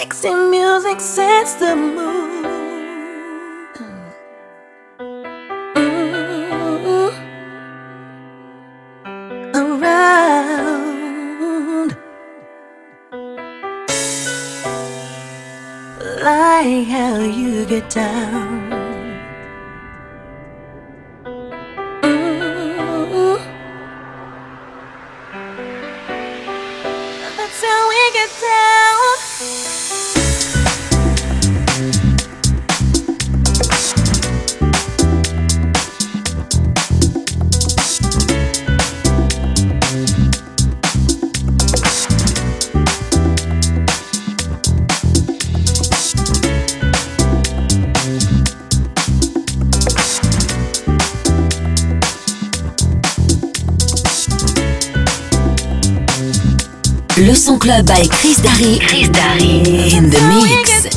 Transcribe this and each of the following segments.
Sexy music sets the mood. Mm-hmm. Around like how you get down. Club by Chris Darry. Chris Darry in the mix.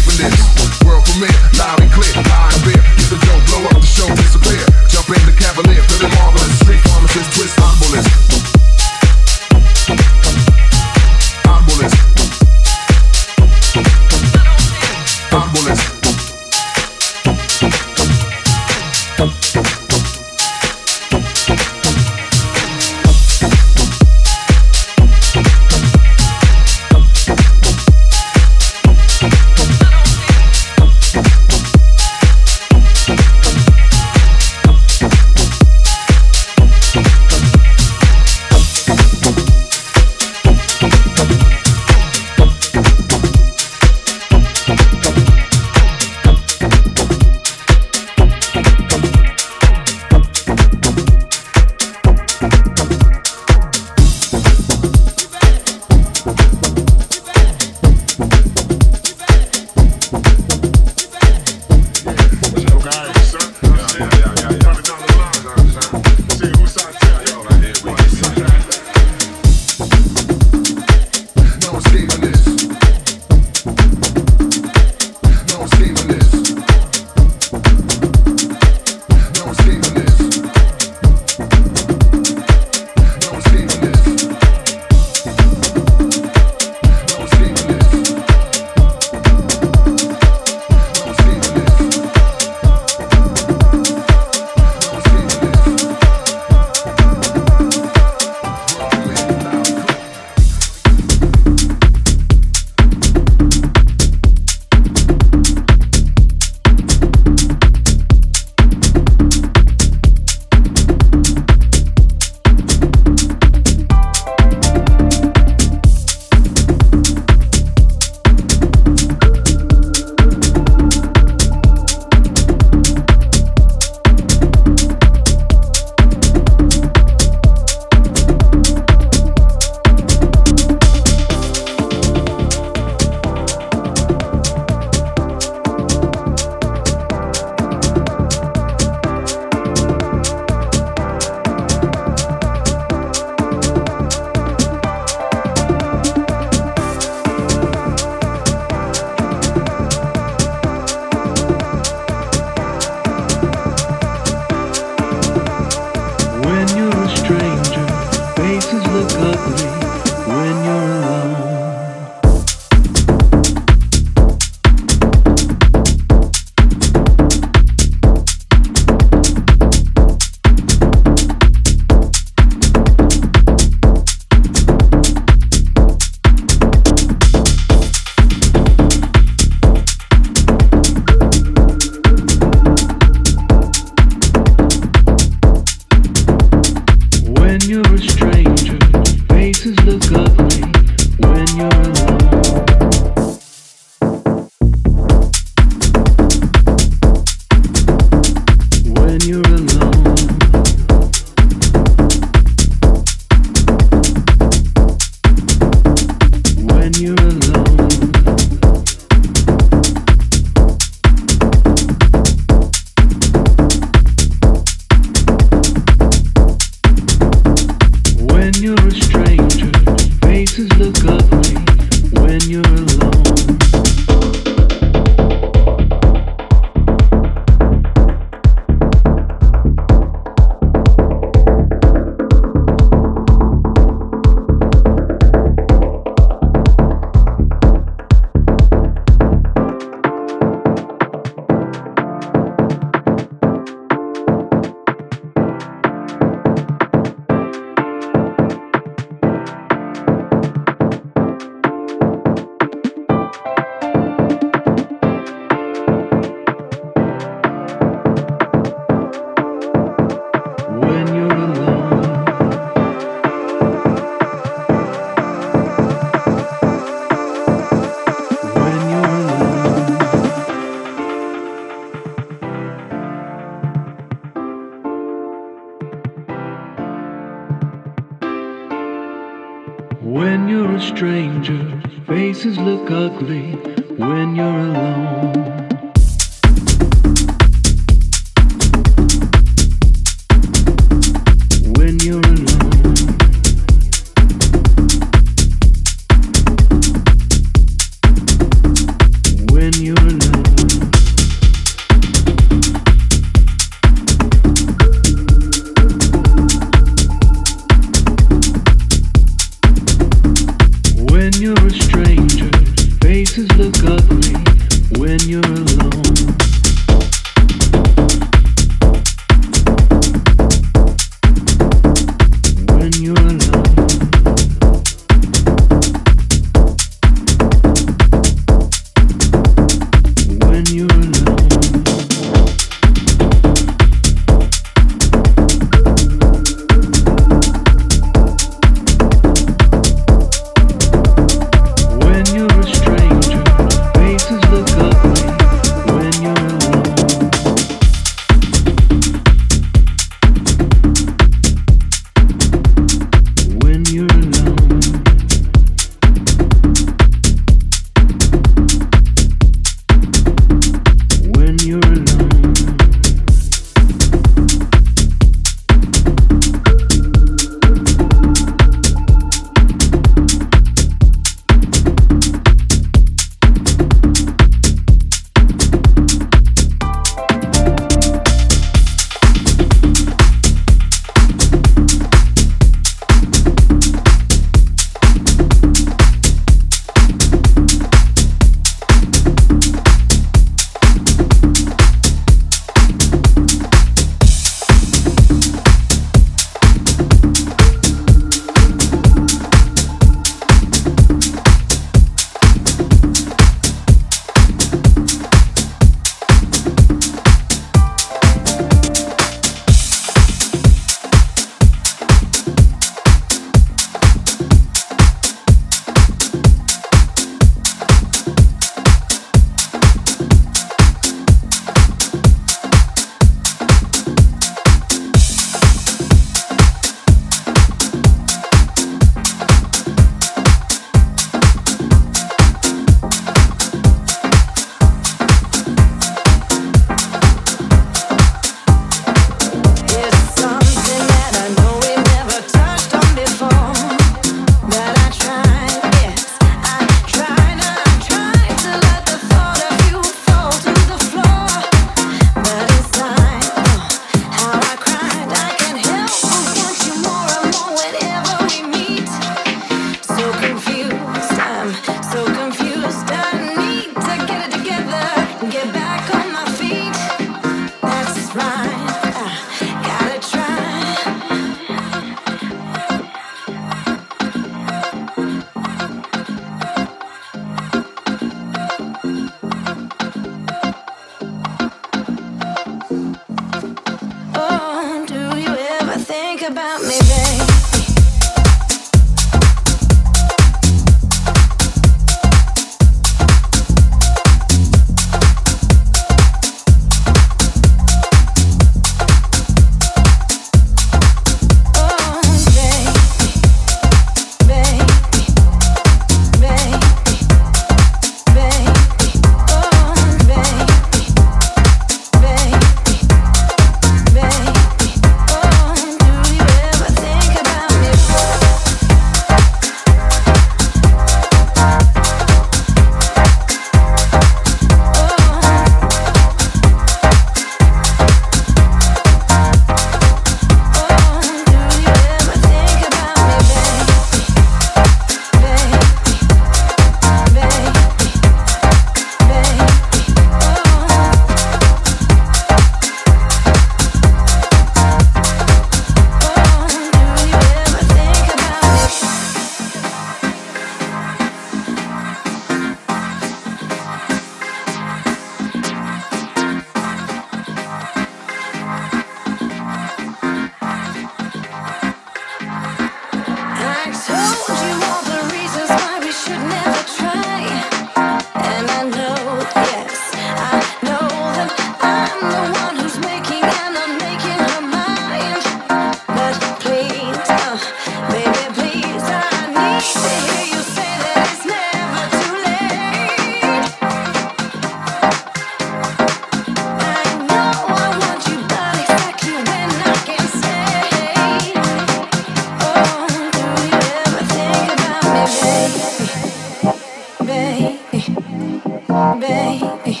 baby,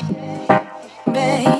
baby.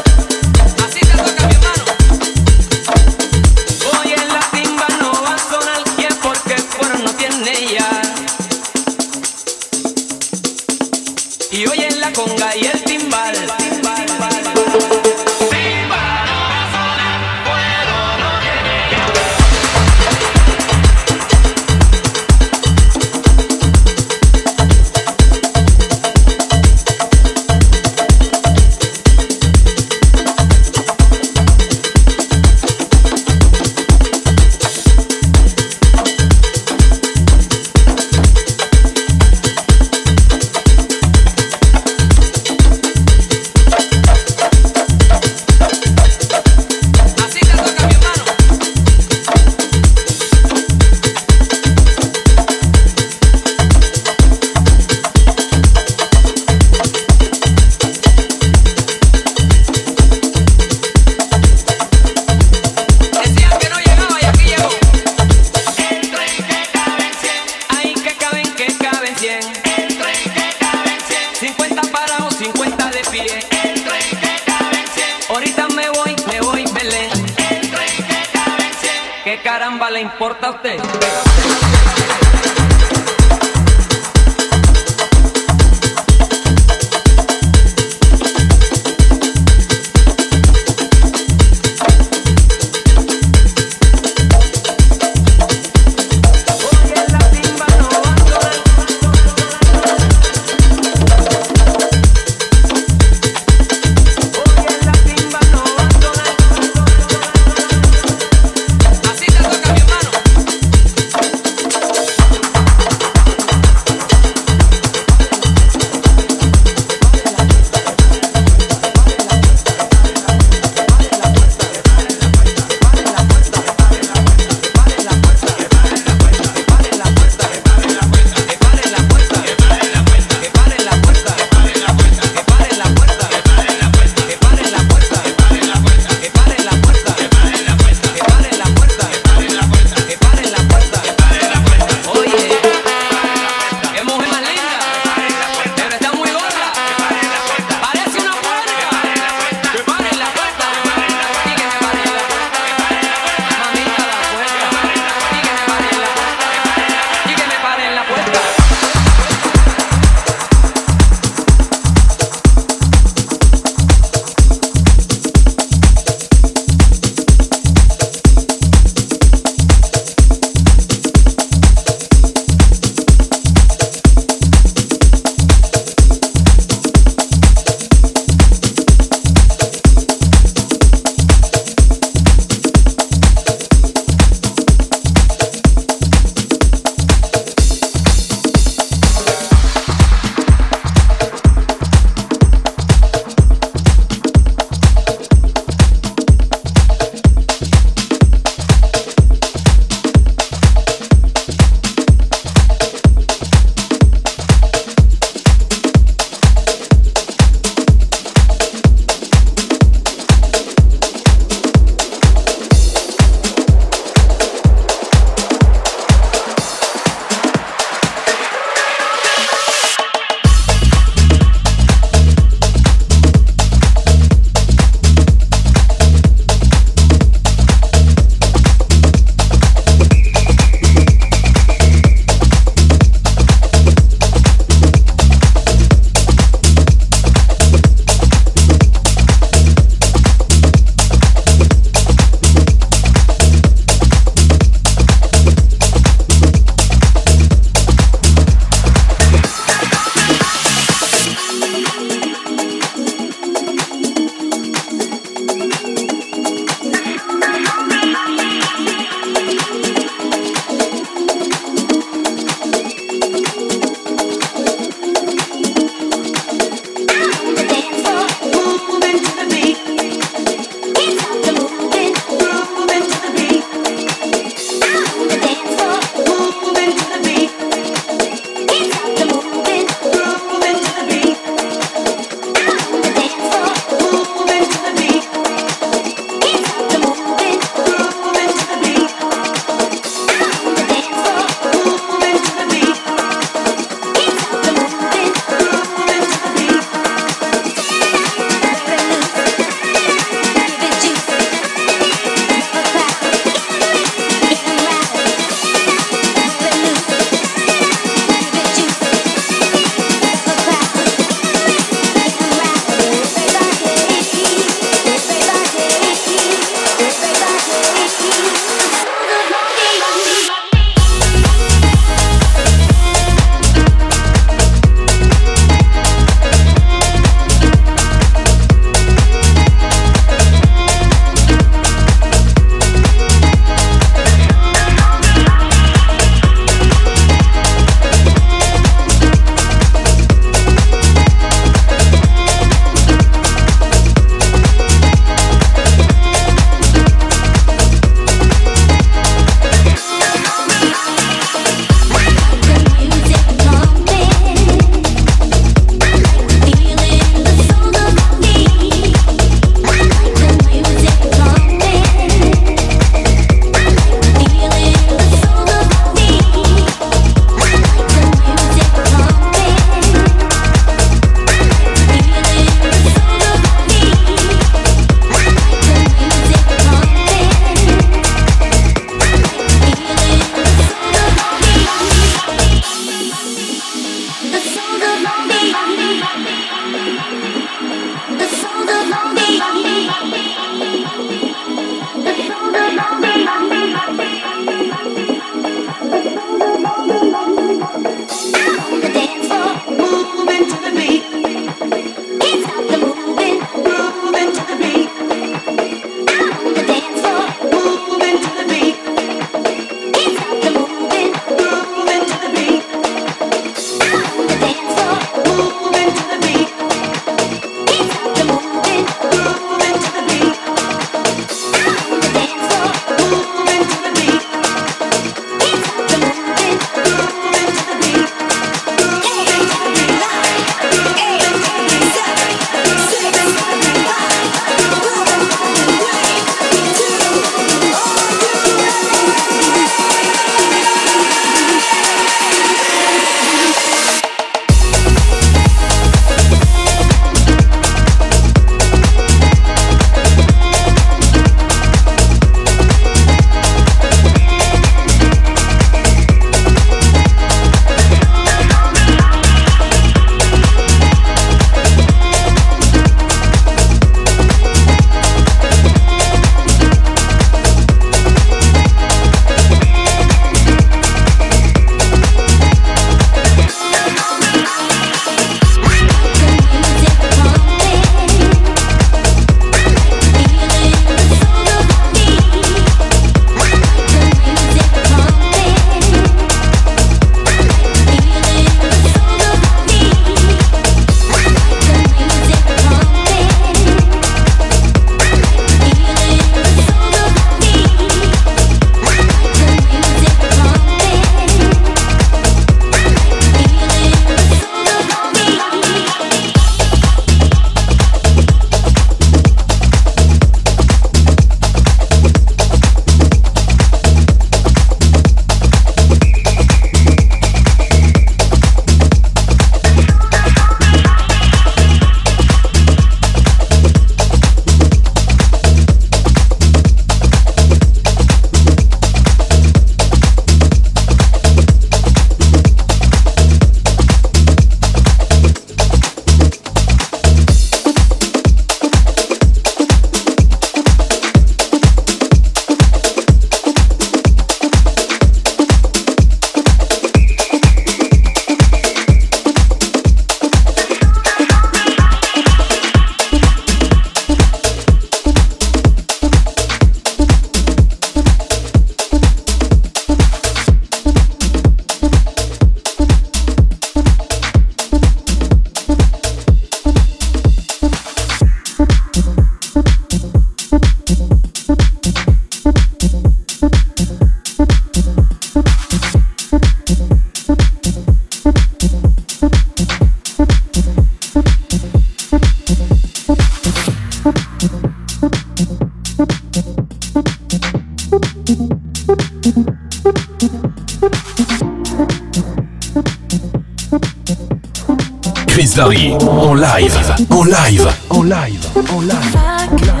Live, en live, en live, en live. En live.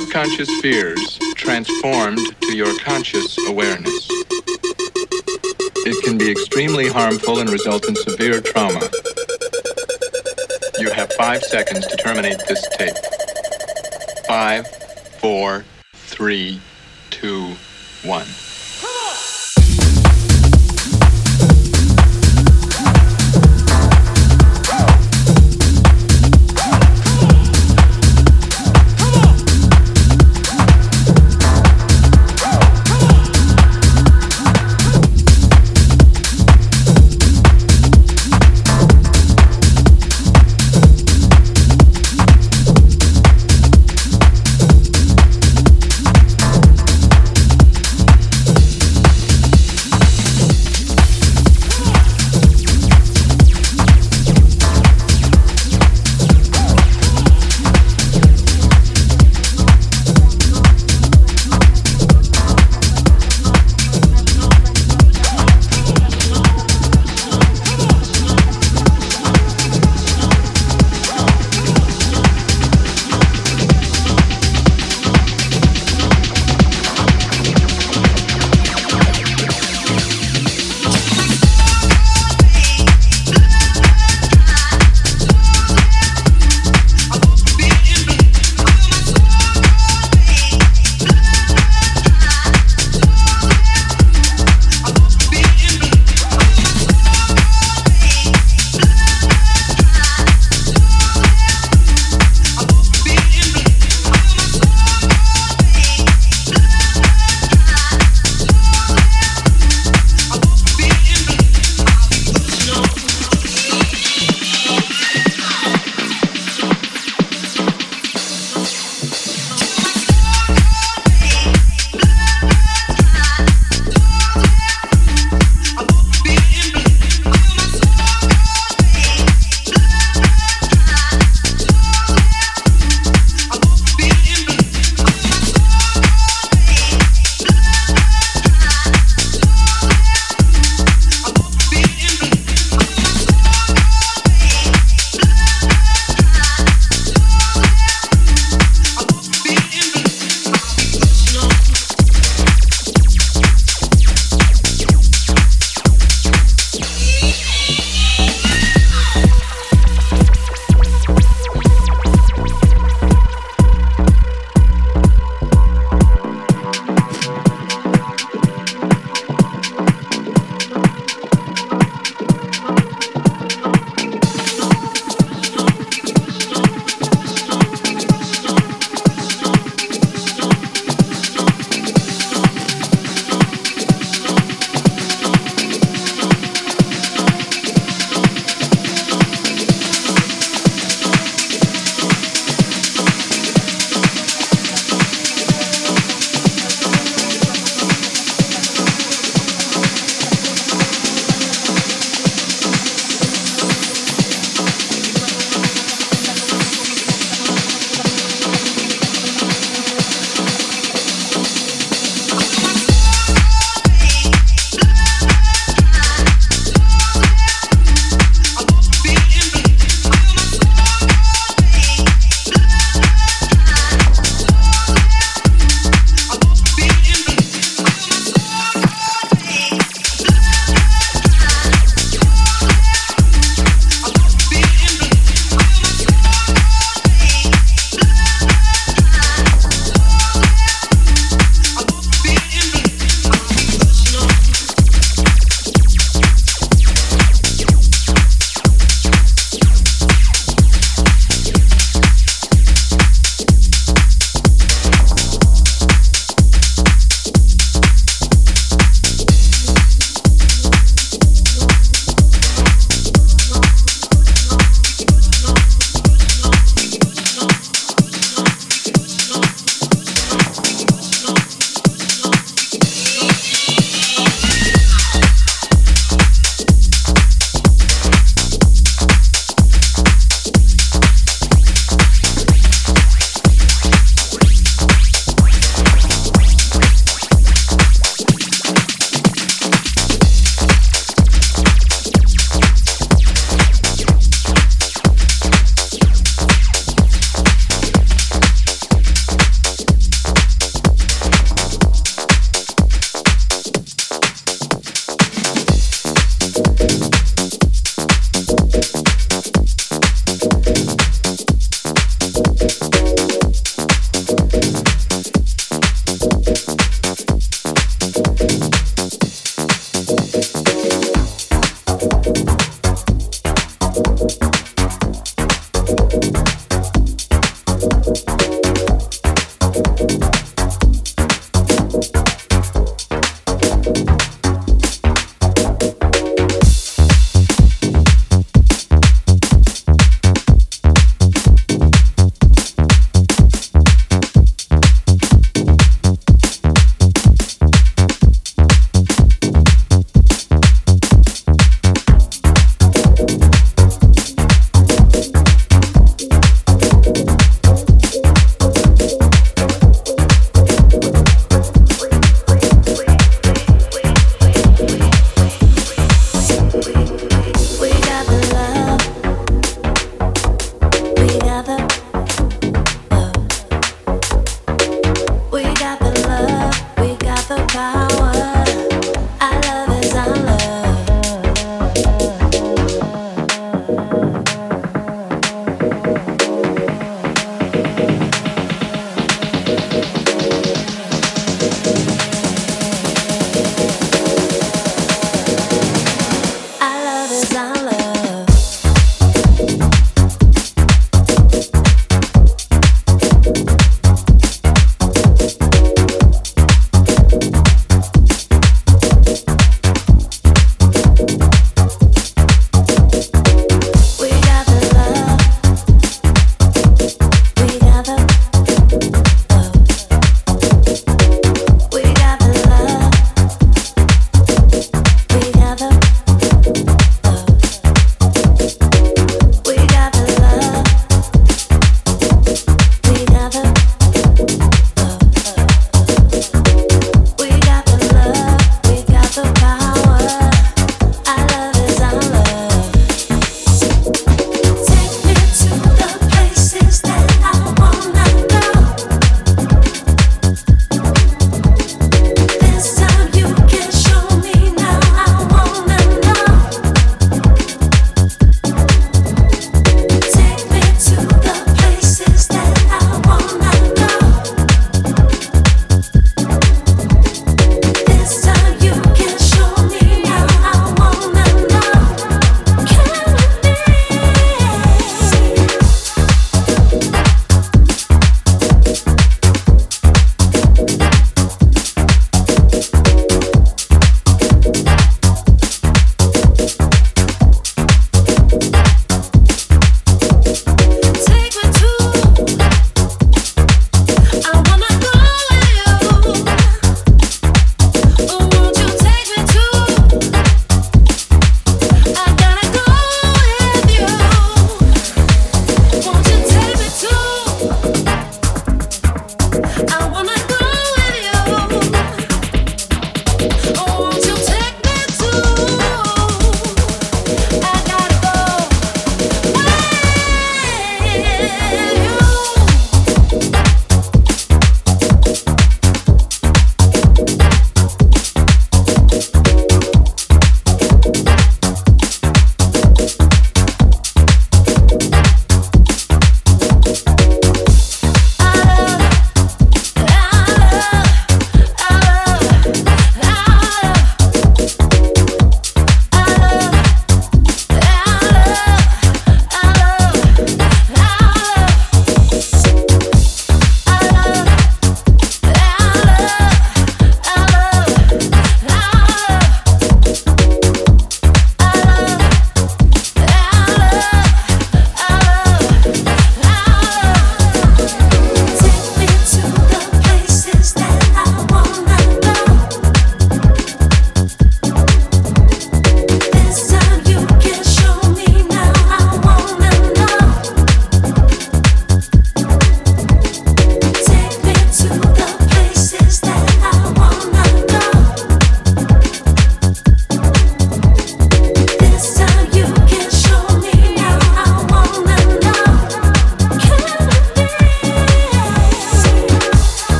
subconscious fears transformed to your conscious awareness. It can be extremely harmful and result in severe trauma. You have five seconds to terminate this tape. Five, four, three,